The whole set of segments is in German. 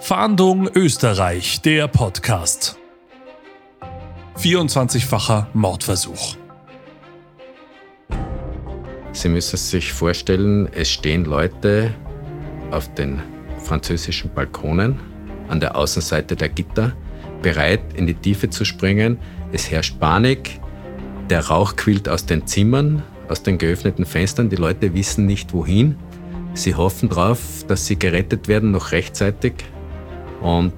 Fahndung Österreich, der Podcast. 24-facher Mordversuch. Sie müssen sich vorstellen, es stehen Leute auf den französischen Balkonen an der Außenseite der Gitter, bereit in die Tiefe zu springen. Es herrscht Panik, der Rauch quillt aus den Zimmern, aus den geöffneten Fenstern, die Leute wissen nicht wohin. Sie hoffen darauf, dass sie gerettet werden, noch rechtzeitig. Und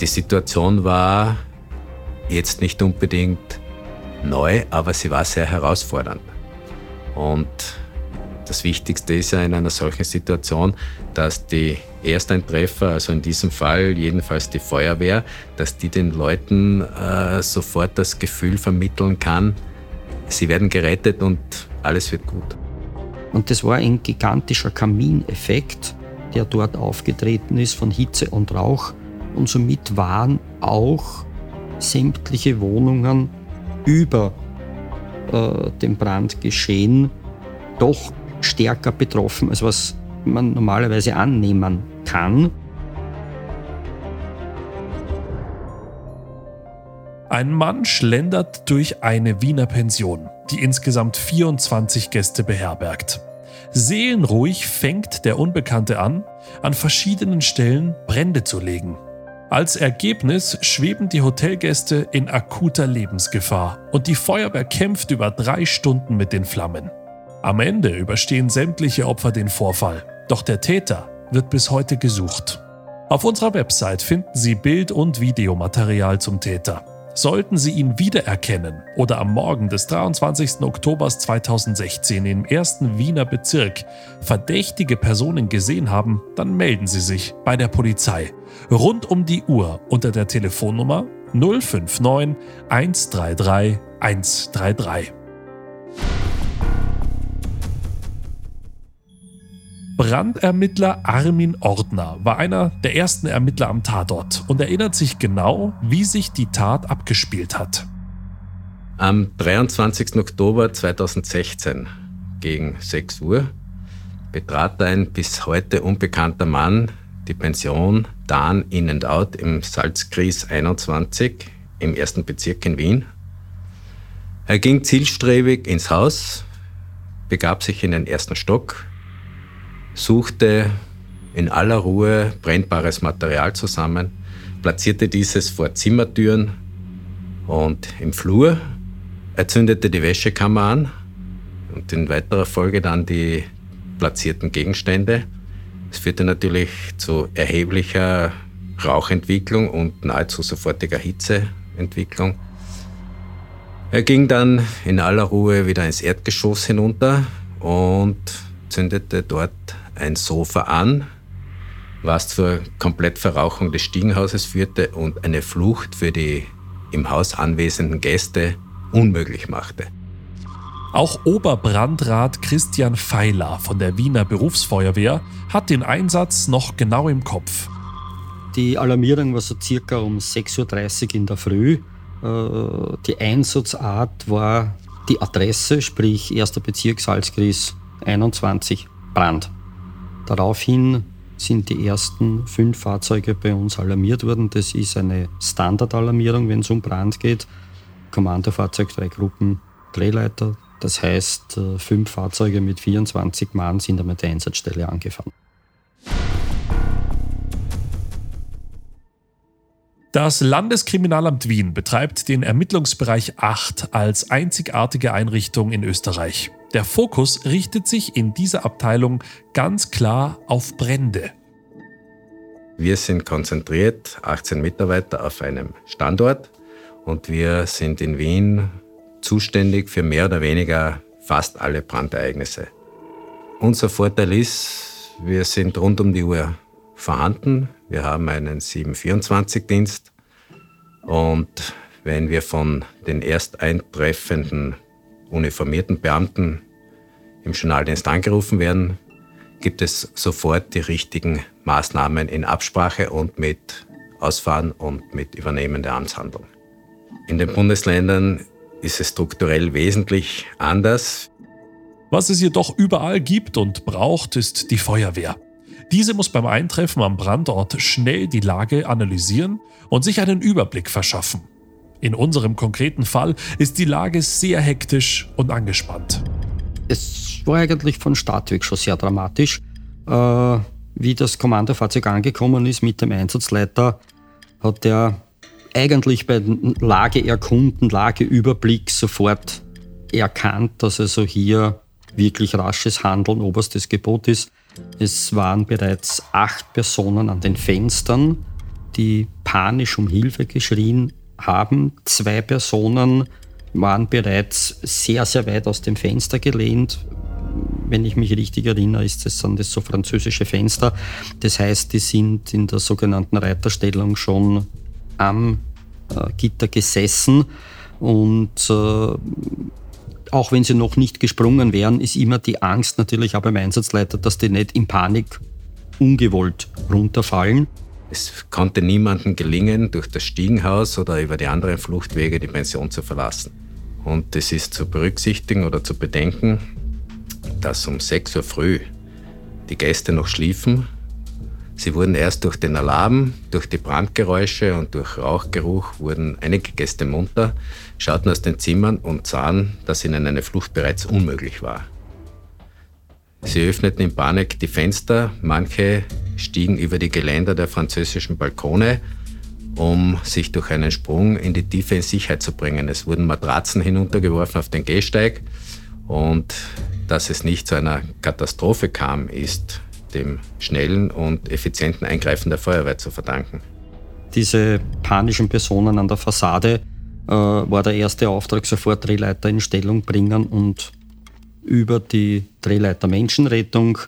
die Situation war jetzt nicht unbedingt neu, aber sie war sehr herausfordernd. Und das Wichtigste ist ja in einer solchen Situation, dass die Ersteintreffer, also in diesem Fall jedenfalls die Feuerwehr, dass die den Leuten äh, sofort das Gefühl vermitteln kann, sie werden gerettet und alles wird gut. Und das war ein gigantischer Kamineffekt, der dort aufgetreten ist von Hitze und Rauch. Und somit waren auch sämtliche Wohnungen über äh, dem Brand geschehen doch stärker betroffen, als was man normalerweise annehmen kann. Ein Mann schlendert durch eine Wiener Pension, die insgesamt 24 Gäste beherbergt. Seelenruhig fängt der Unbekannte an, an verschiedenen Stellen Brände zu legen. Als Ergebnis schweben die Hotelgäste in akuter Lebensgefahr und die Feuerwehr kämpft über drei Stunden mit den Flammen. Am Ende überstehen sämtliche Opfer den Vorfall, doch der Täter wird bis heute gesucht. Auf unserer Website finden Sie Bild- und Videomaterial zum Täter. Sollten Sie ihn wiedererkennen oder am Morgen des 23. Oktober 2016 im ersten Wiener Bezirk verdächtige Personen gesehen haben, dann melden Sie sich bei der Polizei rund um die Uhr unter der Telefonnummer 059 133 133. Brandermittler Armin Ordner war einer der ersten Ermittler am Tatort und erinnert sich genau, wie sich die Tat abgespielt hat. Am 23. Oktober 2016 gegen 6 Uhr betrat ein bis heute unbekannter Mann die Pension Dan In and Out im Salzkries 21 im ersten Bezirk in Wien. Er ging zielstrebig ins Haus, begab sich in den ersten Stock, suchte in aller Ruhe brennbares Material zusammen, platzierte dieses vor Zimmertüren und im Flur, er zündete die Wäschekammer an und in weiterer Folge dann die platzierten Gegenstände. Es führte natürlich zu erheblicher Rauchentwicklung und nahezu sofortiger Hitzeentwicklung. Er ging dann in aller Ruhe wieder ins Erdgeschoss hinunter und zündete dort ein Sofa an, was zur Komplettverrauchung des Stiegenhauses führte und eine Flucht für die im Haus anwesenden Gäste unmöglich machte. Auch Oberbrandrat Christian Feiler von der Wiener Berufsfeuerwehr hat den Einsatz noch genau im Kopf. Die Alarmierung war so circa um 6.30 Uhr in der Früh. Äh, die Einsatzart war die Adresse, sprich 1. Bezirk Salzgries 21 Brand. Daraufhin sind die ersten fünf Fahrzeuge bei uns alarmiert worden. Das ist eine Standardalarmierung, wenn es um Brand geht. Kommandofahrzeug, drei Gruppen, Drehleiter. Das heißt, äh, fünf Fahrzeuge mit 24 Mann sind einmal der Einsatzstelle angefahren. Das Landeskriminalamt Wien betreibt den Ermittlungsbereich 8 als einzigartige Einrichtung in Österreich. Der Fokus richtet sich in dieser Abteilung ganz klar auf Brände. Wir sind konzentriert, 18 Mitarbeiter auf einem Standort und wir sind in Wien zuständig für mehr oder weniger fast alle Brandereignisse. Unser Vorteil ist, wir sind rund um die Uhr vorhanden. Wir haben einen 724-Dienst und wenn wir von den erst eintreffenden uniformierten Beamten im Journaldienst angerufen werden, gibt es sofort die richtigen Maßnahmen in Absprache und mit Ausfahren und mit Übernehmen der Amtshandlung. In den Bundesländern ist es strukturell wesentlich anders. Was es jedoch überall gibt und braucht, ist die Feuerwehr. Diese muss beim Eintreffen am Brandort schnell die Lage analysieren und sich einen Überblick verschaffen. In unserem konkreten Fall ist die Lage sehr hektisch und angespannt. Es war eigentlich von Start weg schon sehr dramatisch. Äh, wie das Kommandofahrzeug angekommen ist mit dem Einsatzleiter, hat er eigentlich bei Lageerkunden, Lageüberblick sofort erkannt, dass also hier wirklich rasches Handeln oberstes Gebot ist. Es waren bereits acht Personen an den Fenstern, die panisch um Hilfe geschrien haben. Zwei Personen waren bereits sehr, sehr weit aus dem Fenster gelehnt. Wenn ich mich richtig erinnere, ist das, sind das so französische Fenster. Das heißt, die sind in der sogenannten Reiterstellung schon am äh, Gitter gesessen und äh, auch wenn sie noch nicht gesprungen wären, ist immer die Angst natürlich auch beim Einsatzleiter, dass die nicht in Panik ungewollt runterfallen. Es konnte niemandem gelingen, durch das Stiegenhaus oder über die anderen Fluchtwege die Pension zu verlassen. Und es ist zu berücksichtigen oder zu bedenken, dass um 6 Uhr früh die Gäste noch schliefen. Sie wurden erst durch den Alarm, durch die Brandgeräusche und durch Rauchgeruch wurden einige Gäste munter, schauten aus den Zimmern und sahen, dass ihnen eine Flucht bereits unmöglich war. Sie öffneten in Panik die Fenster, manche stiegen über die Geländer der französischen Balkone, um sich durch einen Sprung in die Tiefe in Sicherheit zu bringen. Es wurden Matratzen hinuntergeworfen auf den Gehsteig und dass es nicht zu einer Katastrophe kam, ist dem schnellen und effizienten Eingreifen der Feuerwehr zu verdanken. Diese panischen Personen an der Fassade äh, war der erste Auftrag, sofort Drehleiter in Stellung bringen und über die Drehleiter Menschenrettung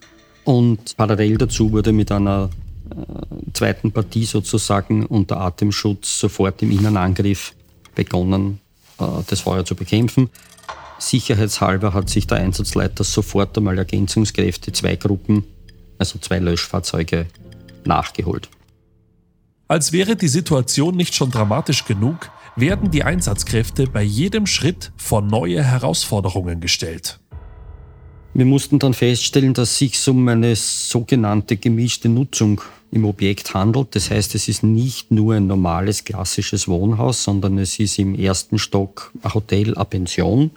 und parallel dazu wurde mit einer äh, zweiten Partie sozusagen unter Atemschutz sofort im Innenangriff begonnen, äh, das Feuer zu bekämpfen. Sicherheitshalber hat sich der Einsatzleiter sofort einmal Ergänzungskräfte, zwei Gruppen, also zwei Löschfahrzeuge, nachgeholt. Als wäre die Situation nicht schon dramatisch genug, werden die Einsatzkräfte bei jedem Schritt vor neue Herausforderungen gestellt. Wir mussten dann feststellen, dass es sich um eine sogenannte gemischte Nutzung im Objekt handelt. Das heißt, es ist nicht nur ein normales klassisches Wohnhaus, sondern es ist im ersten Stock ein Hotel, eine Pension.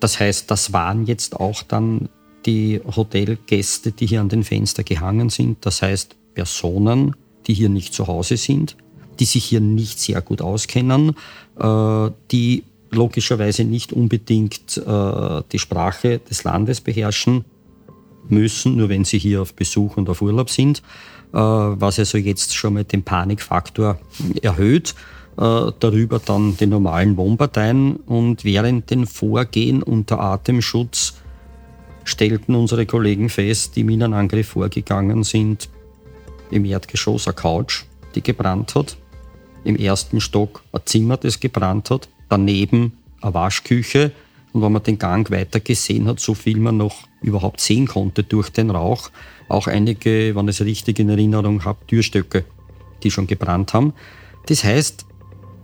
Das heißt, das waren jetzt auch dann die Hotelgäste, die hier an den Fenster gehangen sind. Das heißt, Personen, die hier nicht zu Hause sind, die sich hier nicht sehr gut auskennen, äh, die logischerweise nicht unbedingt äh, die Sprache des Landes beherrschen müssen, nur wenn sie hier auf Besuch und auf Urlaub sind, äh, was also jetzt schon mal den Panikfaktor erhöht. Äh, darüber dann die normalen Wohnparteien und während den Vorgehen unter Atemschutz stellten unsere Kollegen fest, die Minenangriff vorgegangen sind, im Erdgeschoss eine Couch, die gebrannt hat, im ersten Stock ein Zimmer, das gebrannt hat, daneben eine Waschküche. Und wenn man den Gang weiter gesehen hat, so viel man noch überhaupt sehen konnte durch den Rauch, auch einige, wenn ich es richtig in Erinnerung habe, Türstöcke, die schon gebrannt haben. Das heißt,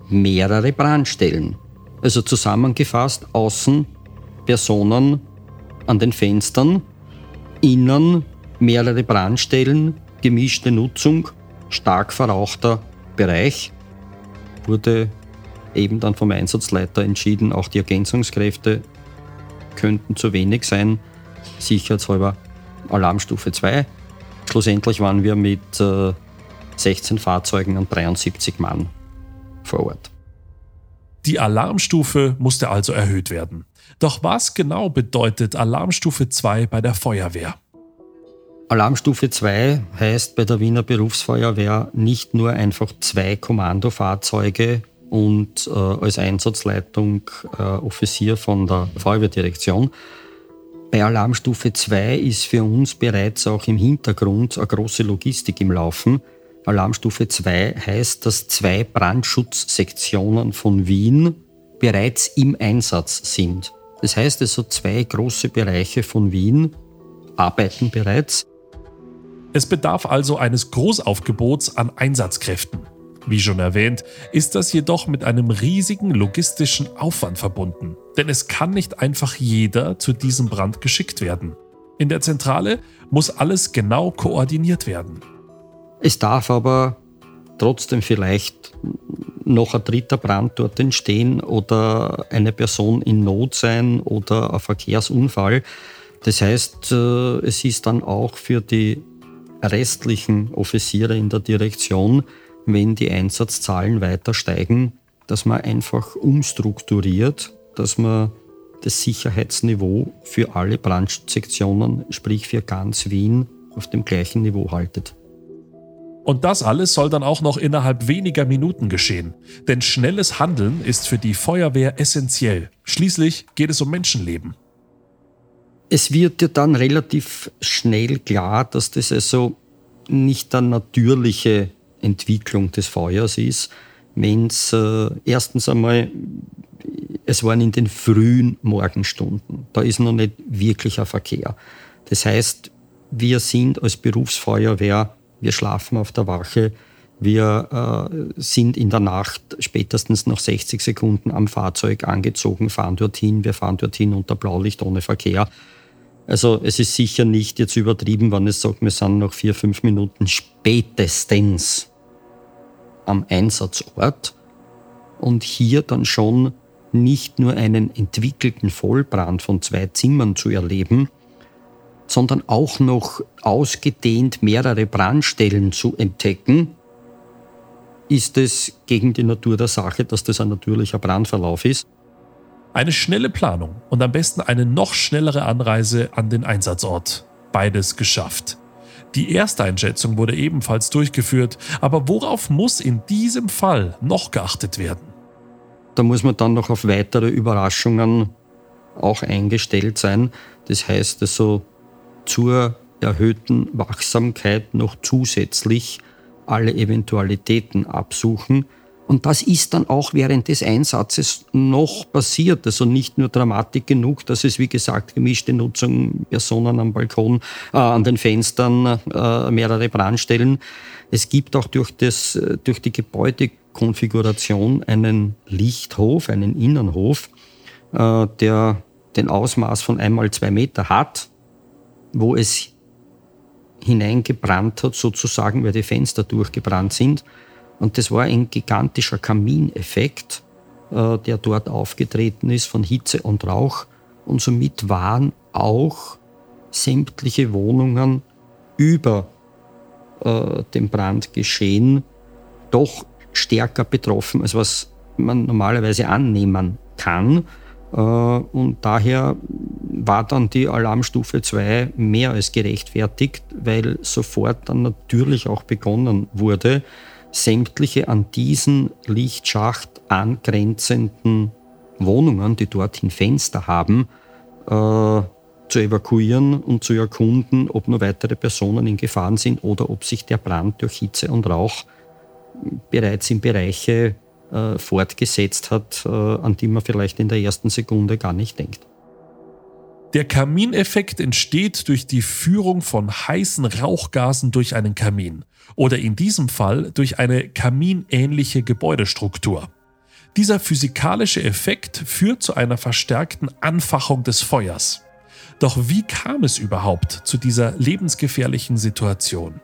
mehrere Brandstellen. Also zusammengefasst, außen Personen an den Fenstern, innen mehrere Brandstellen, gemischte Nutzung, stark verrauchter Bereich, wurde eben dann vom Einsatzleiter entschieden, auch die Ergänzungskräfte könnten zu wenig sein. Sicherheitshalber Alarmstufe 2. Schlussendlich waren wir mit äh, 16 Fahrzeugen und 73 Mann vor Ort. Die Alarmstufe musste also erhöht werden. Doch was genau bedeutet Alarmstufe 2 bei der Feuerwehr? Alarmstufe 2 heißt bei der Wiener Berufsfeuerwehr nicht nur einfach zwei Kommandofahrzeuge und äh, als Einsatzleitung äh, Offizier von der Feuerwehrdirektion. Bei Alarmstufe 2 ist für uns bereits auch im Hintergrund eine große Logistik im Laufen. Alarmstufe 2 heißt, dass zwei Brandschutzsektionen von Wien bereits im Einsatz sind. Das heißt also, zwei große Bereiche von Wien arbeiten bereits. Es bedarf also eines Großaufgebots an Einsatzkräften. Wie schon erwähnt, ist das jedoch mit einem riesigen logistischen Aufwand verbunden, denn es kann nicht einfach jeder zu diesem Brand geschickt werden. In der Zentrale muss alles genau koordiniert werden. Es darf aber trotzdem vielleicht noch ein dritter Brand dort entstehen oder eine Person in Not sein oder ein Verkehrsunfall. Das heißt, äh, es ist dann auch für die restlichen Offiziere in der Direktion, wenn die Einsatzzahlen weiter steigen, dass man einfach umstrukturiert, dass man das Sicherheitsniveau für alle Brandschutzsektionen, sprich für ganz Wien, auf dem gleichen Niveau haltet. Und das alles soll dann auch noch innerhalb weniger Minuten geschehen. Denn schnelles Handeln ist für die Feuerwehr essentiell. Schließlich geht es um Menschenleben. Es wird ja dann relativ schnell klar, dass das also nicht eine natürliche Entwicklung des Feuers ist, wenn es äh, erstens einmal, es waren in den frühen Morgenstunden, da ist noch nicht wirklicher Verkehr. Das heißt, wir sind als Berufsfeuerwehr, wir schlafen auf der Wache, wir äh, sind in der Nacht spätestens nach 60 Sekunden am Fahrzeug angezogen, fahren dorthin, wir fahren dorthin unter Blaulicht ohne Verkehr. Also es ist sicher nicht jetzt übertrieben, wenn es sagt, wir sind noch vier, fünf Minuten spätestens am Einsatzort und hier dann schon nicht nur einen entwickelten Vollbrand von zwei Zimmern zu erleben, sondern auch noch ausgedehnt mehrere Brandstellen zu entdecken, ist es gegen die Natur der Sache, dass das ein natürlicher Brandverlauf ist. Eine schnelle Planung und am besten eine noch schnellere Anreise an den Einsatzort. Beides geschafft. Die Ersteinschätzung wurde ebenfalls durchgeführt, aber worauf muss in diesem Fall noch geachtet werden? Da muss man dann noch auf weitere Überraschungen auch eingestellt sein. Das heißt also zur erhöhten Wachsamkeit noch zusätzlich alle Eventualitäten absuchen und das ist dann auch während des Einsatzes noch passiert. Also nicht nur Dramatik genug, dass es, wie gesagt, gemischte Nutzung, Personen am Balkon, äh, an den Fenstern, äh, mehrere Brandstellen. Es gibt auch durch, das, durch die Gebäudekonfiguration einen Lichthof, einen Innenhof, äh, der den Ausmaß von einmal zwei Meter hat, wo es hineingebrannt hat, sozusagen, weil die Fenster durchgebrannt sind. Und das war ein gigantischer Kamineffekt, äh, der dort aufgetreten ist von Hitze und Rauch. Und somit waren auch sämtliche Wohnungen über äh, dem Brandgeschehen doch stärker betroffen, als was man normalerweise annehmen kann. Äh, und daher war dann die Alarmstufe 2 mehr als gerechtfertigt, weil sofort dann natürlich auch begonnen wurde, sämtliche an diesen Lichtschacht angrenzenden Wohnungen, die dorthin Fenster haben, äh, zu evakuieren und zu erkunden, ob nur weitere Personen in Gefahr sind oder ob sich der Brand durch Hitze und Rauch bereits in Bereiche äh, fortgesetzt hat, äh, an die man vielleicht in der ersten Sekunde gar nicht denkt. Der Kamineffekt entsteht durch die Führung von heißen Rauchgasen durch einen Kamin oder in diesem Fall durch eine kaminähnliche Gebäudestruktur. Dieser physikalische Effekt führt zu einer verstärkten Anfachung des Feuers. Doch wie kam es überhaupt zu dieser lebensgefährlichen Situation?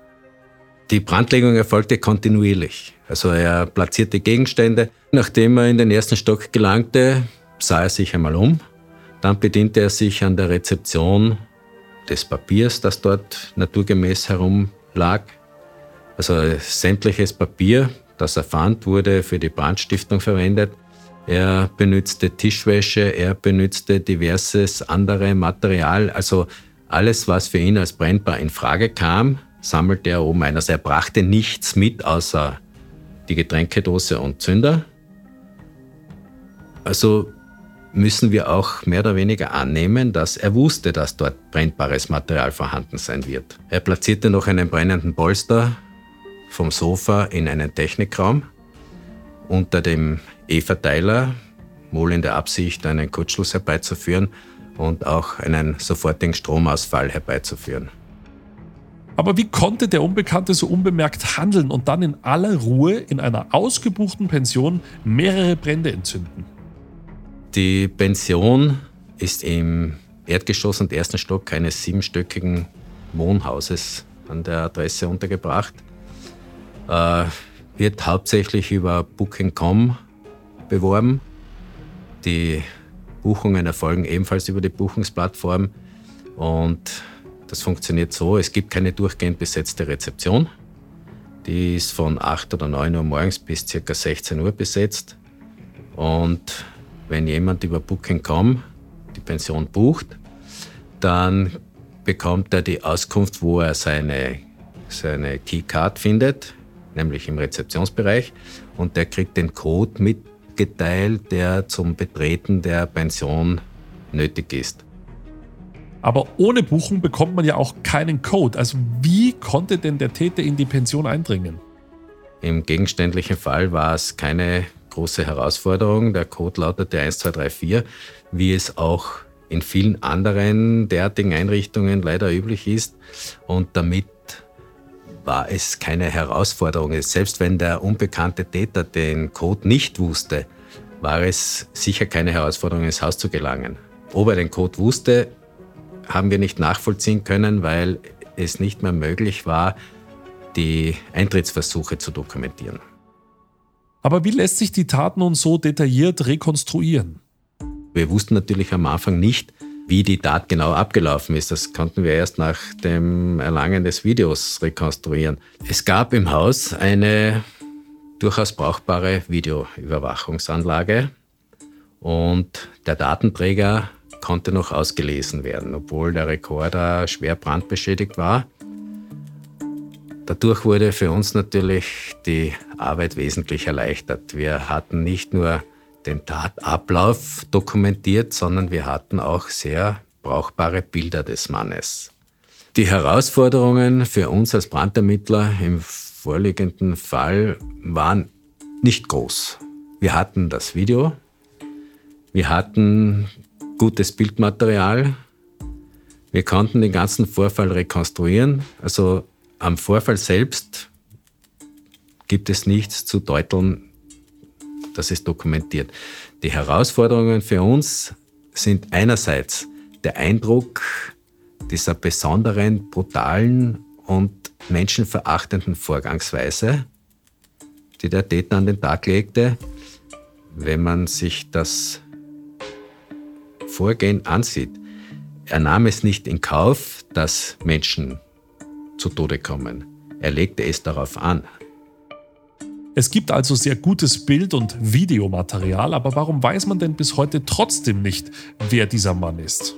Die Brandlegung erfolgte kontinuierlich. Also er platzierte Gegenstände. Nachdem er in den ersten Stock gelangte, sah er sich einmal um dann bediente er sich an der Rezeption des Papiers, das dort naturgemäß herumlag. Also sämtliches Papier, das er fand, wurde für die Brandstiftung verwendet. Er benützte Tischwäsche, er benützte diverses andere Material, also alles, was für ihn als brennbar in Frage kam, sammelte er oben ein. Also er brachte nichts mit, außer die Getränkedose und Zünder. Also müssen wir auch mehr oder weniger annehmen, dass er wusste, dass dort brennbares Material vorhanden sein wird. Er platzierte noch einen brennenden Polster vom Sofa in einen Technikraum unter dem E-Verteiler, wohl in der Absicht, einen Kurzschluss herbeizuführen und auch einen sofortigen Stromausfall herbeizuführen. Aber wie konnte der Unbekannte so unbemerkt handeln und dann in aller Ruhe in einer ausgebuchten Pension mehrere Brände entzünden? Die Pension ist im Erdgeschoss und ersten Stock eines siebenstöckigen Wohnhauses an der Adresse untergebracht. Äh, wird hauptsächlich über Booking.com beworben. Die Buchungen erfolgen ebenfalls über die Buchungsplattform und das funktioniert so, es gibt keine durchgehend besetzte Rezeption. Die ist von 8 oder 9 Uhr morgens bis ca. 16 Uhr besetzt. Und wenn jemand über Booking.com die Pension bucht, dann bekommt er die Auskunft, wo er seine, seine Keycard findet, nämlich im Rezeptionsbereich. Und der kriegt den Code mitgeteilt, der zum Betreten der Pension nötig ist. Aber ohne Buchung bekommt man ja auch keinen Code. Also wie konnte denn der Täter in die Pension eindringen? Im gegenständlichen Fall war es keine große Herausforderung. Der Code lautete 1234, wie es auch in vielen anderen derartigen Einrichtungen leider üblich ist. Und damit war es keine Herausforderung. Selbst wenn der unbekannte Täter den Code nicht wusste, war es sicher keine Herausforderung, ins Haus zu gelangen. Ob er den Code wusste, haben wir nicht nachvollziehen können, weil es nicht mehr möglich war, die Eintrittsversuche zu dokumentieren. Aber wie lässt sich die Tat nun so detailliert rekonstruieren? Wir wussten natürlich am Anfang nicht, wie die Tat genau abgelaufen ist. Das konnten wir erst nach dem Erlangen des Videos rekonstruieren. Es gab im Haus eine durchaus brauchbare Videoüberwachungsanlage und der Datenträger konnte noch ausgelesen werden, obwohl der Rekorder schwer brandbeschädigt war. Dadurch wurde für uns natürlich die Arbeit wesentlich erleichtert. Wir hatten nicht nur den Tatablauf dokumentiert, sondern wir hatten auch sehr brauchbare Bilder des Mannes. Die Herausforderungen für uns als Brandermittler im vorliegenden Fall waren nicht groß. Wir hatten das Video, wir hatten gutes Bildmaterial. Wir konnten den ganzen Vorfall rekonstruieren. Also am Vorfall selbst gibt es nichts zu deuteln, das ist dokumentiert. Die Herausforderungen für uns sind einerseits der Eindruck dieser besonderen, brutalen und menschenverachtenden Vorgangsweise, die der Täter an den Tag legte. Wenn man sich das Vorgehen ansieht, er nahm es nicht in Kauf, dass Menschen zu Tode kommen. Er legte es darauf an. Es gibt also sehr gutes Bild- und Videomaterial, aber warum weiß man denn bis heute trotzdem nicht, wer dieser Mann ist?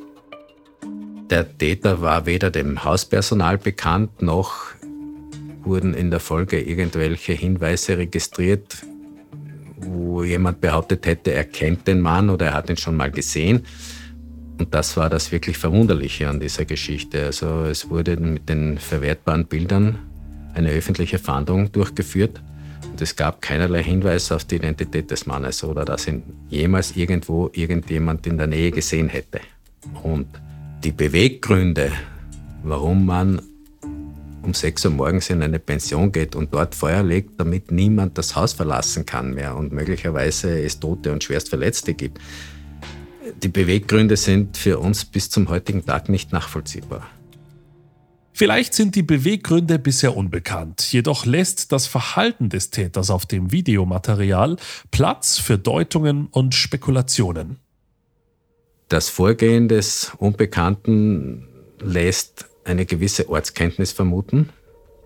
Der Täter war weder dem Hauspersonal bekannt, noch wurden in der Folge irgendwelche Hinweise registriert, wo jemand behauptet hätte, er kennt den Mann oder er hat ihn schon mal gesehen. Und das war das wirklich Verwunderliche an dieser Geschichte. Also es wurde mit den verwertbaren Bildern eine öffentliche Fahndung durchgeführt. Und es gab keinerlei Hinweis auf die Identität des Mannes oder dass ihn jemals irgendwo irgendjemand in der Nähe gesehen hätte. Und die Beweggründe, warum man um 6 Uhr morgens in eine Pension geht und dort Feuer legt, damit niemand das Haus verlassen kann mehr und möglicherweise es Tote und Schwerstverletzte gibt. Die Beweggründe sind für uns bis zum heutigen Tag nicht nachvollziehbar. Vielleicht sind die Beweggründe bisher unbekannt, jedoch lässt das Verhalten des Täters auf dem Videomaterial Platz für Deutungen und Spekulationen. Das Vorgehen des Unbekannten lässt eine gewisse Ortskenntnis vermuten.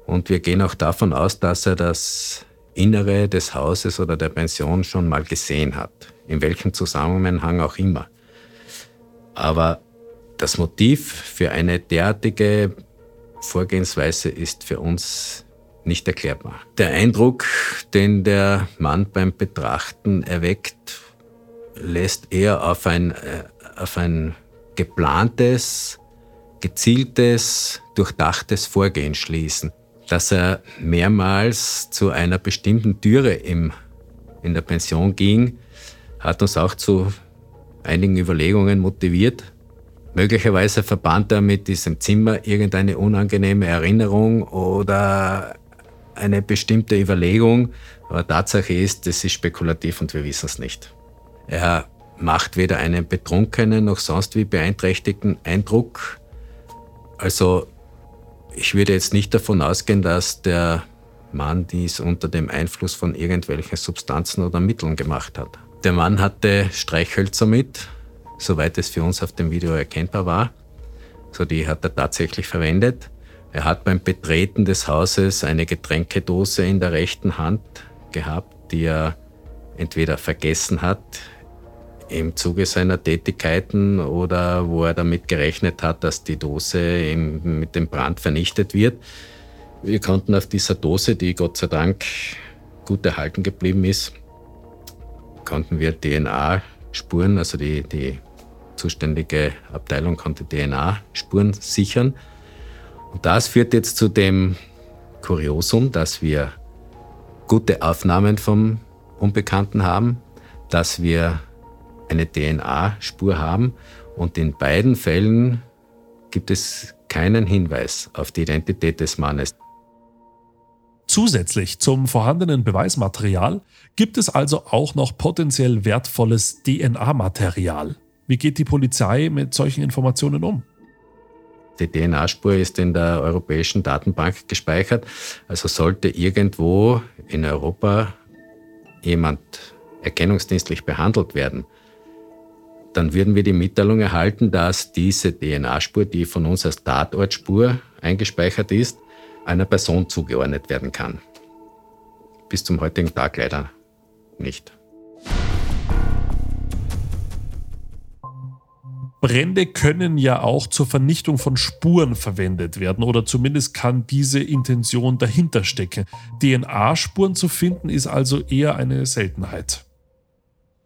Und wir gehen auch davon aus, dass er das Innere des Hauses oder der Pension schon mal gesehen hat, in welchem Zusammenhang auch immer. Aber das Motiv für eine derartige Vorgehensweise ist für uns nicht erklärbar. Der Eindruck, den der Mann beim Betrachten erweckt, lässt eher auf ein, äh, auf ein geplantes, gezieltes, durchdachtes Vorgehen schließen. Dass er mehrmals zu einer bestimmten Türe im, in der Pension ging, hat uns auch zu einigen Überlegungen motiviert. Möglicherweise verband er mit diesem Zimmer irgendeine unangenehme Erinnerung oder eine bestimmte Überlegung. Aber Tatsache ist, es ist spekulativ und wir wissen es nicht. Er macht weder einen betrunkenen noch sonst wie beeinträchtigten Eindruck. Also ich würde jetzt nicht davon ausgehen, dass der Mann dies unter dem Einfluss von irgendwelchen Substanzen oder Mitteln gemacht hat. Der Mann hatte Streichhölzer mit, soweit es für uns auf dem Video erkennbar war. So die hat er tatsächlich verwendet. Er hat beim Betreten des Hauses eine Getränkedose in der rechten Hand gehabt, die er entweder vergessen hat im Zuge seiner Tätigkeiten oder wo er damit gerechnet hat, dass die Dose mit dem Brand vernichtet wird. Wir konnten auf dieser Dose, die Gott sei Dank gut erhalten geblieben ist, konnten wir DNA-Spuren, also die, die zuständige Abteilung konnte DNA-Spuren sichern. Und das führt jetzt zu dem Kuriosum, dass wir gute Aufnahmen vom Unbekannten haben, dass wir eine DNA-Spur haben und in beiden Fällen gibt es keinen Hinweis auf die Identität des Mannes. Zusätzlich zum vorhandenen Beweismaterial gibt es also auch noch potenziell wertvolles DNA-Material. Wie geht die Polizei mit solchen Informationen um? Die DNA-Spur ist in der europäischen Datenbank gespeichert. Also sollte irgendwo in Europa jemand erkennungsdienstlich behandelt werden, dann würden wir die Mitteilung erhalten, dass diese DNA-Spur, die von uns als Tatortspur eingespeichert ist, einer Person zugeordnet werden kann. Bis zum heutigen Tag leider nicht. Brände können ja auch zur Vernichtung von Spuren verwendet werden oder zumindest kann diese Intention dahinter stecken. DNA-Spuren zu finden ist also eher eine Seltenheit.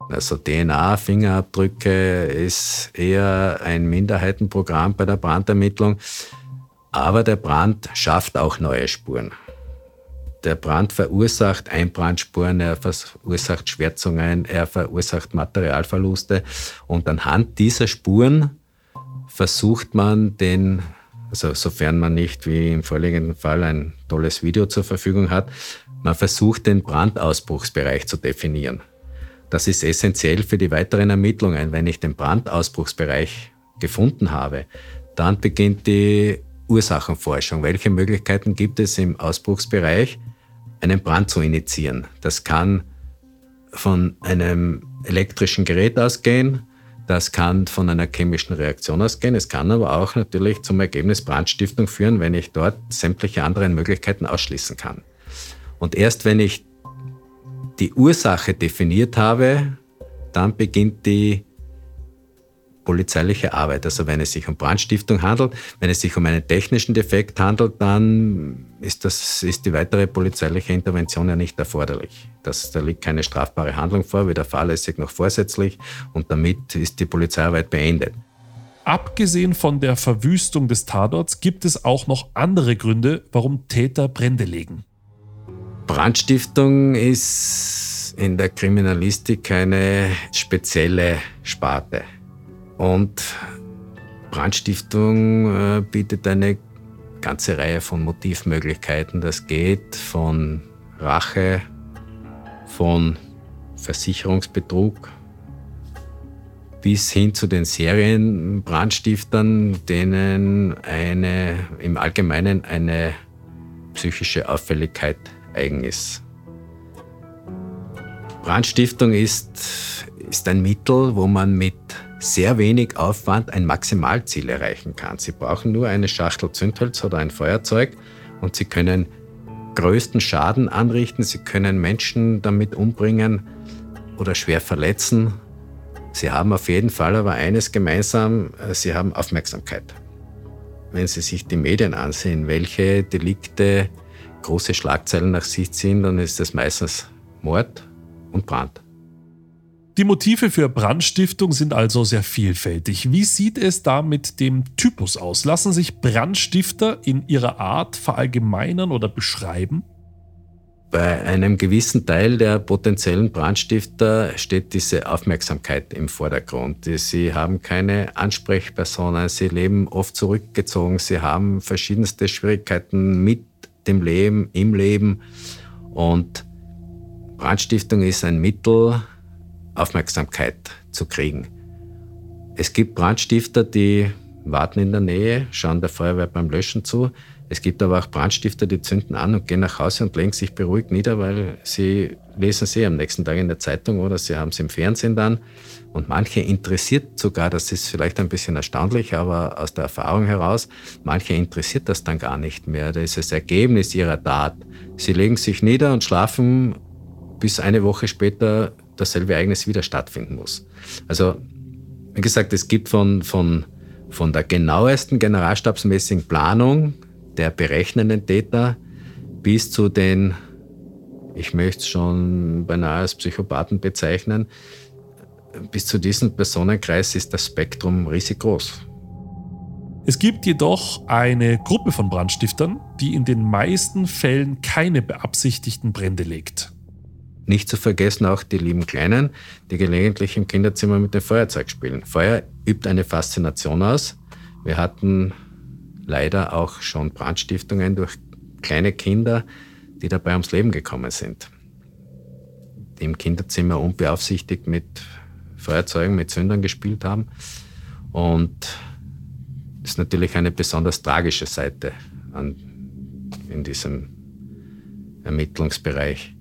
Also DNA-Fingerabdrücke ist eher ein Minderheitenprogramm bei der Brandermittlung. Aber der Brand schafft auch neue Spuren. Der Brand verursacht Einbrandspuren, er verursacht Schwärzungen, er verursacht Materialverluste. Und anhand dieser Spuren versucht man den, also sofern man nicht wie im vorliegenden Fall ein tolles Video zur Verfügung hat, man versucht den Brandausbruchsbereich zu definieren. Das ist essentiell für die weiteren Ermittlungen. Wenn ich den Brandausbruchsbereich gefunden habe, dann beginnt die Ursachenforschung. Welche Möglichkeiten gibt es im Ausbruchsbereich, einen Brand zu initiieren? Das kann von einem elektrischen Gerät ausgehen, das kann von einer chemischen Reaktion ausgehen, es kann aber auch natürlich zum Ergebnis Brandstiftung führen, wenn ich dort sämtliche anderen Möglichkeiten ausschließen kann. Und erst wenn ich die Ursache definiert habe, dann beginnt die polizeiliche Arbeit. Also wenn es sich um Brandstiftung handelt, wenn es sich um einen technischen Defekt handelt, dann ist, das, ist die weitere polizeiliche Intervention ja nicht erforderlich. Das, da liegt keine strafbare Handlung vor, weder fahrlässig noch vorsätzlich und damit ist die Polizeiarbeit beendet. Abgesehen von der Verwüstung des Tatorts gibt es auch noch andere Gründe, warum Täter Brände legen. Brandstiftung ist in der Kriminalistik eine spezielle Sparte. Und Brandstiftung äh, bietet eine ganze Reihe von Motivmöglichkeiten. Das geht von Rache, von Versicherungsbetrug bis hin zu den Serienbrandstiftern, denen eine, im Allgemeinen eine psychische Auffälligkeit eigen ist. Brandstiftung ist, ist ein Mittel, wo man mit sehr wenig Aufwand ein Maximalziel erreichen kann. Sie brauchen nur eine Schachtel Zündholz oder ein Feuerzeug und Sie können größten Schaden anrichten. Sie können Menschen damit umbringen oder schwer verletzen. Sie haben auf jeden Fall aber eines gemeinsam, äh, Sie haben Aufmerksamkeit. Wenn Sie sich die Medien ansehen, welche Delikte große Schlagzeilen nach sich ziehen, dann ist es meistens Mord und Brand. Die Motive für Brandstiftung sind also sehr vielfältig. Wie sieht es da mit dem Typus aus? Lassen sich Brandstifter in ihrer Art verallgemeinern oder beschreiben? Bei einem gewissen Teil der potenziellen Brandstifter steht diese Aufmerksamkeit im Vordergrund. Sie haben keine Ansprechpersonen, sie leben oft zurückgezogen, sie haben verschiedenste Schwierigkeiten mit dem Leben, im Leben. Und Brandstiftung ist ein Mittel, Aufmerksamkeit zu kriegen. Es gibt Brandstifter, die warten in der Nähe, schauen der Feuerwehr beim Löschen zu. Es gibt aber auch Brandstifter, die zünden an und gehen nach Hause und legen sich beruhigt nieder, weil sie lesen sie am nächsten Tag in der Zeitung oder sie haben es im Fernsehen dann. Und manche interessiert sogar, das ist vielleicht ein bisschen erstaunlich, aber aus der Erfahrung heraus, manche interessiert das dann gar nicht mehr. Das ist das Ergebnis ihrer Tat. Sie legen sich nieder und schlafen, bis eine Woche später dasselbe Ereignis wieder stattfinden muss. Also, wie gesagt, es gibt von, von, von der genauesten generalstabsmäßigen Planung der berechnenden Täter bis zu den, ich möchte es schon beinahe als Psychopathen bezeichnen, bis zu diesem Personenkreis ist das Spektrum riesig groß. Es gibt jedoch eine Gruppe von Brandstiftern, die in den meisten Fällen keine beabsichtigten Brände legt. Nicht zu vergessen auch die lieben Kleinen, die gelegentlich im Kinderzimmer mit dem Feuerzeug spielen. Feuer übt eine Faszination aus. Wir hatten leider auch schon Brandstiftungen durch kleine Kinder, die dabei ums Leben gekommen sind. Die im Kinderzimmer unbeaufsichtigt mit Feuerzeugen, mit Zündern gespielt haben. Und das ist natürlich eine besonders tragische Seite an, in diesem Ermittlungsbereich.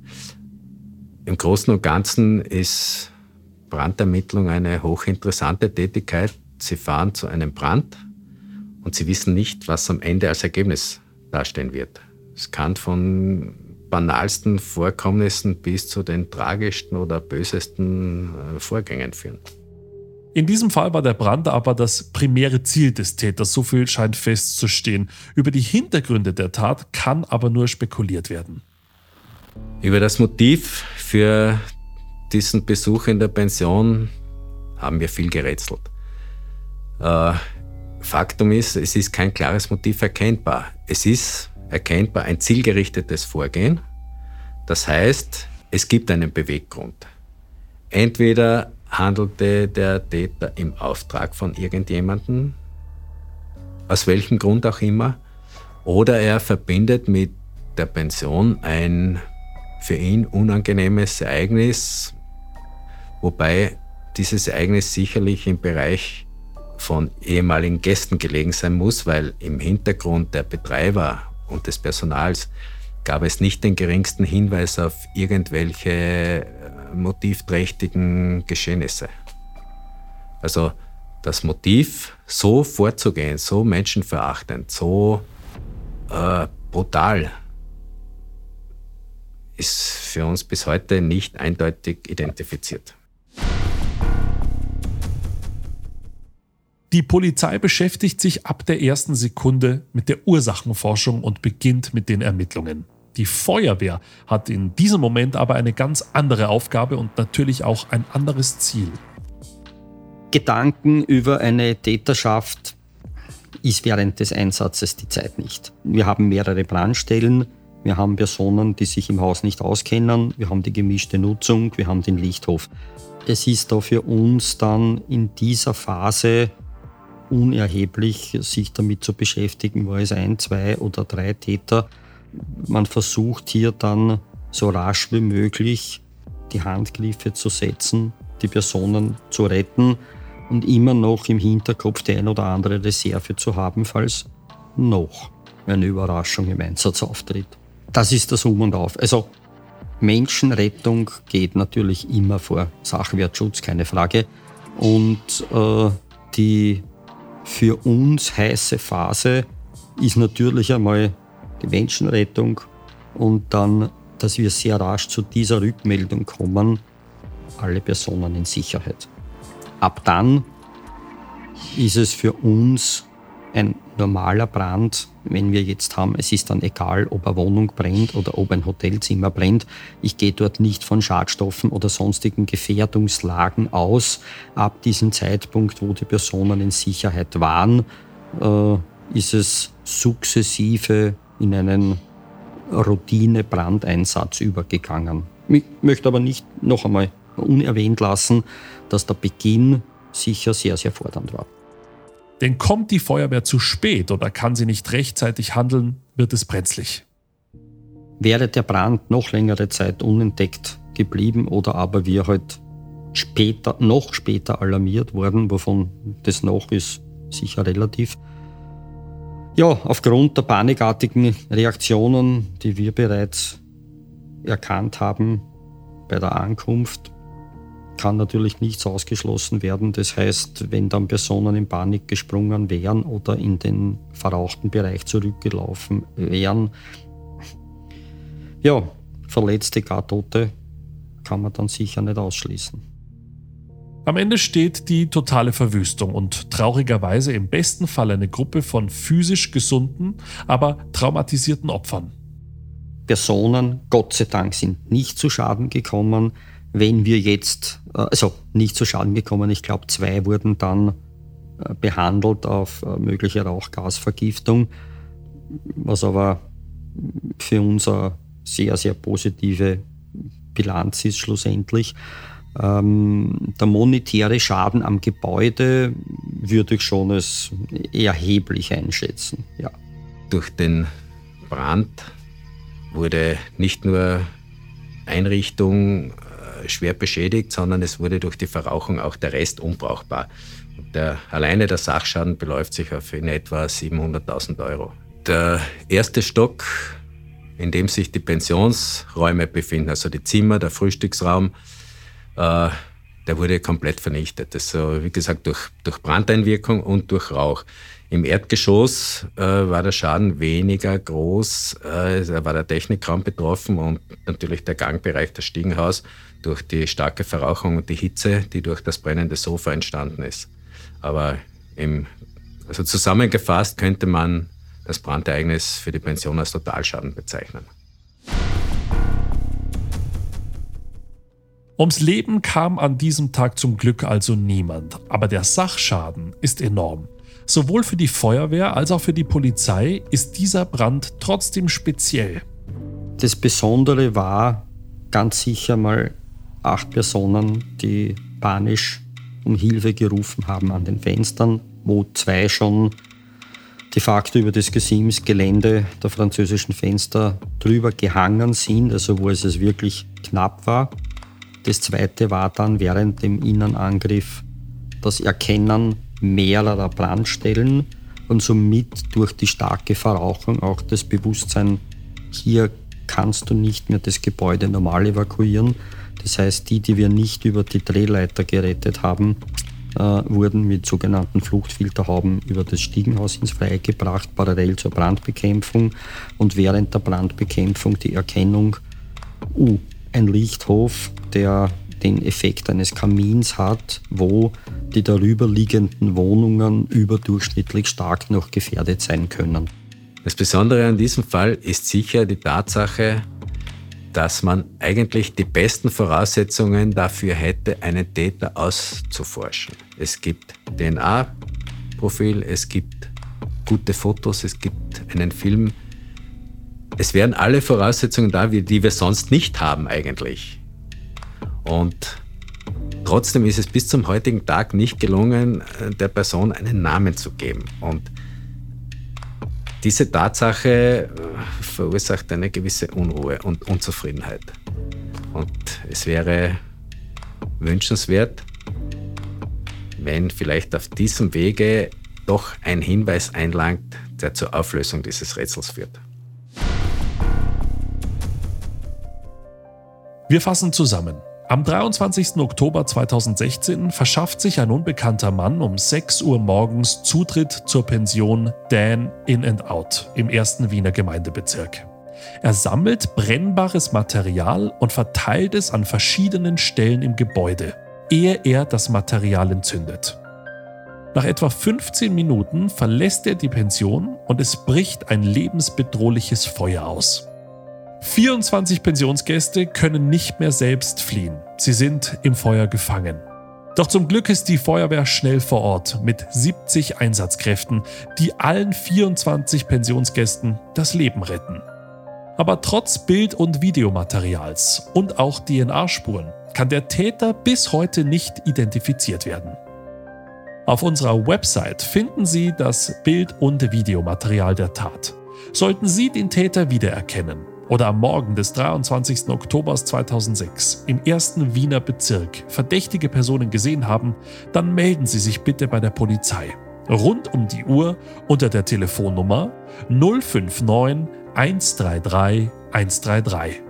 Im Großen und Ganzen ist Brandermittlung eine hochinteressante Tätigkeit. Sie fahren zu einem Brand und sie wissen nicht, was am Ende als Ergebnis dastehen wird. Es kann von banalsten Vorkommnissen bis zu den tragischsten oder bösesten äh, Vorgängen führen. In diesem Fall war der Brand aber das primäre Ziel des Täters, so viel scheint festzustehen. Über die Hintergründe der Tat kann aber nur spekuliert werden. Über das Motiv für diesen Besuch in der Pension haben wir viel gerätselt. Äh, Faktum ist, es ist kein klares Motiv erkennbar. Es ist erkennbar ein zielgerichtetes Vorgehen. Das heißt, es gibt einen Beweggrund. Entweder handelte der Täter im Auftrag von irgendjemandem, aus welchem Grund auch immer, oder er verbindet mit der Pension ein für ihn unangenehmes Ereignis, wobei dieses Ereignis sicherlich im Bereich von ehemaligen Gästen gelegen sein muss, weil im Hintergrund der Betreiber und des Personals gab es nicht den geringsten Hinweis auf irgendwelche äh, motivträchtigen Geschehnisse. Also das Motiv, so vorzugehen, so menschenverachtend, so äh, brutal, ist für uns bis heute nicht eindeutig identifiziert. Die Polizei beschäftigt sich ab der ersten Sekunde mit der Ursachenforschung und beginnt mit den Ermittlungen. Die Feuerwehr hat in diesem Moment aber eine ganz andere Aufgabe und natürlich auch ein anderes Ziel. Gedanken über eine Täterschaft ist während des Einsatzes die Zeit nicht. Wir haben mehrere Brandstellen, wir haben Personen, die sich im Haus nicht auskennen, wir haben die gemischte Nutzung, wir haben den Lichthof. Es ist da für uns dann in dieser Phase unerheblich, sich damit zu beschäftigen, war es ein, zwei oder drei Täter. Man versucht hier dann so rasch wie möglich die Handgriffe zu setzen, die Personen zu retten und immer noch im Hinterkopf die ein oder andere Reserve zu haben, falls noch eine Überraschung im Einsatz auftritt. Das ist das Um und Auf. Also Menschenrettung geht natürlich immer vor Sachwertschutz, keine Frage. Und äh, die für uns heiße Phase ist natürlich einmal die Menschenrettung und dann, dass wir sehr rasch zu dieser Rückmeldung kommen, alle Personen in Sicherheit. Ab dann ist es für uns ein normaler Brand, wenn wir jetzt haben, es ist dann egal, ob eine Wohnung brennt oder ob ein Hotelzimmer brennt. Ich gehe dort nicht von Schadstoffen oder sonstigen Gefährdungslagen aus. Ab diesem Zeitpunkt, wo die Personen in Sicherheit waren, äh, ist es sukzessive in einen Routine-Brandeinsatz übergegangen. Ich möchte aber nicht noch einmal unerwähnt lassen, dass der Beginn sicher sehr, sehr fordernd war. Denn kommt die Feuerwehr zu spät oder kann sie nicht rechtzeitig handeln, wird es brenzlig. Wäre der Brand noch längere Zeit unentdeckt geblieben oder aber wir halt später, noch später alarmiert worden, wovon das noch ist sicher relativ. Ja, aufgrund der panikartigen Reaktionen, die wir bereits erkannt haben bei der Ankunft, kann natürlich nichts ausgeschlossen werden. Das heißt, wenn dann Personen in Panik gesprungen wären oder in den verrauchten Bereich zurückgelaufen wären, ja, Verletzte, gar Tote, kann man dann sicher nicht ausschließen. Am Ende steht die totale Verwüstung und traurigerweise im besten Fall eine Gruppe von physisch gesunden, aber traumatisierten Opfern. Personen, Gott sei Dank, sind nicht zu Schaden gekommen. Wenn wir jetzt, also nicht zu Schaden gekommen, ich glaube, zwei wurden dann äh, behandelt auf äh, mögliche Rauchgasvergiftung, was aber für uns eine sehr, sehr positive Bilanz ist schlussendlich. Ähm, der monetäre Schaden am Gebäude würde ich schon als erheblich einschätzen. Ja. Durch den Brand wurde nicht nur Einrichtung äh, schwer beschädigt, sondern es wurde durch die Verrauchung auch der Rest unbrauchbar. Der, alleine der Sachschaden beläuft sich auf in etwa 700.000 Euro. Der erste Stock, in dem sich die Pensionsräume befinden, also die Zimmer, der Frühstücksraum, äh, der wurde komplett vernichtet. Das so, wie gesagt, durch, durch Brandeinwirkung und durch Rauch. Im Erdgeschoss äh, war der Schaden weniger groß, äh, da war der Technikraum betroffen und natürlich der Gangbereich, das Stiegenhaus, durch die starke Verrauchung und die Hitze, die durch das brennende Sofa entstanden ist. Aber im, also zusammengefasst könnte man das Brandereignis für die Pension als Totalschaden bezeichnen. Ums Leben kam an diesem Tag zum Glück also niemand, aber der Sachschaden ist enorm. Sowohl für die Feuerwehr als auch für die Polizei ist dieser Brand trotzdem speziell. Das Besondere war ganz sicher mal acht Personen, die panisch um Hilfe gerufen haben an den Fenstern, wo zwei schon de facto über das Gesimsgelände der französischen Fenster drüber gehangen sind, also wo es wirklich knapp war. Das zweite war dann während dem Innenangriff das Erkennen mehrerer Brandstellen und somit durch die starke Verrauchung auch das Bewusstsein, hier kannst du nicht mehr das Gebäude normal evakuieren. Das heißt, die, die wir nicht über die Drehleiter gerettet haben, äh, wurden mit sogenannten Fluchtfilterhauben über das Stiegenhaus ins Freie gebracht, parallel zur Brandbekämpfung und während der Brandbekämpfung die Erkennung, uh, ein Lichthof, der den Effekt eines Kamins hat, wo die darüberliegenden Wohnungen überdurchschnittlich stark noch gefährdet sein können. Das Besondere an diesem Fall ist sicher die Tatsache, dass man eigentlich die besten Voraussetzungen dafür hätte, einen Täter auszuforschen. Es gibt DNA-Profil, es gibt gute Fotos, es gibt einen Film. Es wären alle Voraussetzungen da, die wir sonst nicht haben eigentlich. Und trotzdem ist es bis zum heutigen Tag nicht gelungen, äh, der Person einen Namen zu geben. Und diese Tatsache äh, verursacht eine gewisse Unruhe und Unzufriedenheit. Und es wäre wünschenswert, wenn vielleicht auf diesem Wege doch ein Hinweis einlangt, der zur Auflösung dieses Rätsels führt. Wir fassen zusammen. Am 23. Oktober 2016 verschafft sich ein unbekannter Mann um 6 Uhr morgens Zutritt zur Pension Dan In and Out im ersten Wiener Gemeindebezirk. Er sammelt brennbares Material und verteilt es an verschiedenen Stellen im Gebäude, ehe er das Material entzündet. Nach etwa 15 Minuten verlässt er die Pension und es bricht ein lebensbedrohliches Feuer aus. 24 Pensionsgäste können nicht mehr selbst fliehen. Sie sind im Feuer gefangen. Doch zum Glück ist die Feuerwehr schnell vor Ort mit 70 Einsatzkräften, die allen 24 Pensionsgästen das Leben retten. Aber trotz Bild- und Videomaterials und auch DNA-Spuren kann der Täter bis heute nicht identifiziert werden. Auf unserer Website finden Sie das Bild- und Videomaterial der Tat. Sollten Sie den Täter wiedererkennen, oder am Morgen des 23. Oktober 2006 im ersten Wiener Bezirk verdächtige Personen gesehen haben, dann melden Sie sich bitte bei der Polizei. Rund um die Uhr unter der Telefonnummer 059 133 133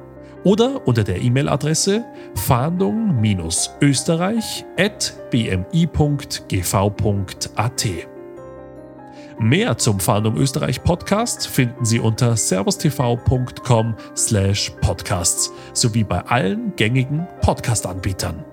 oder unter der E-Mail-Adresse fahndung-österreich.bmi.gv.at. Mehr zum Fahndung Österreich Podcast finden Sie unter servustv.com slash podcasts sowie bei allen gängigen Podcast-Anbietern.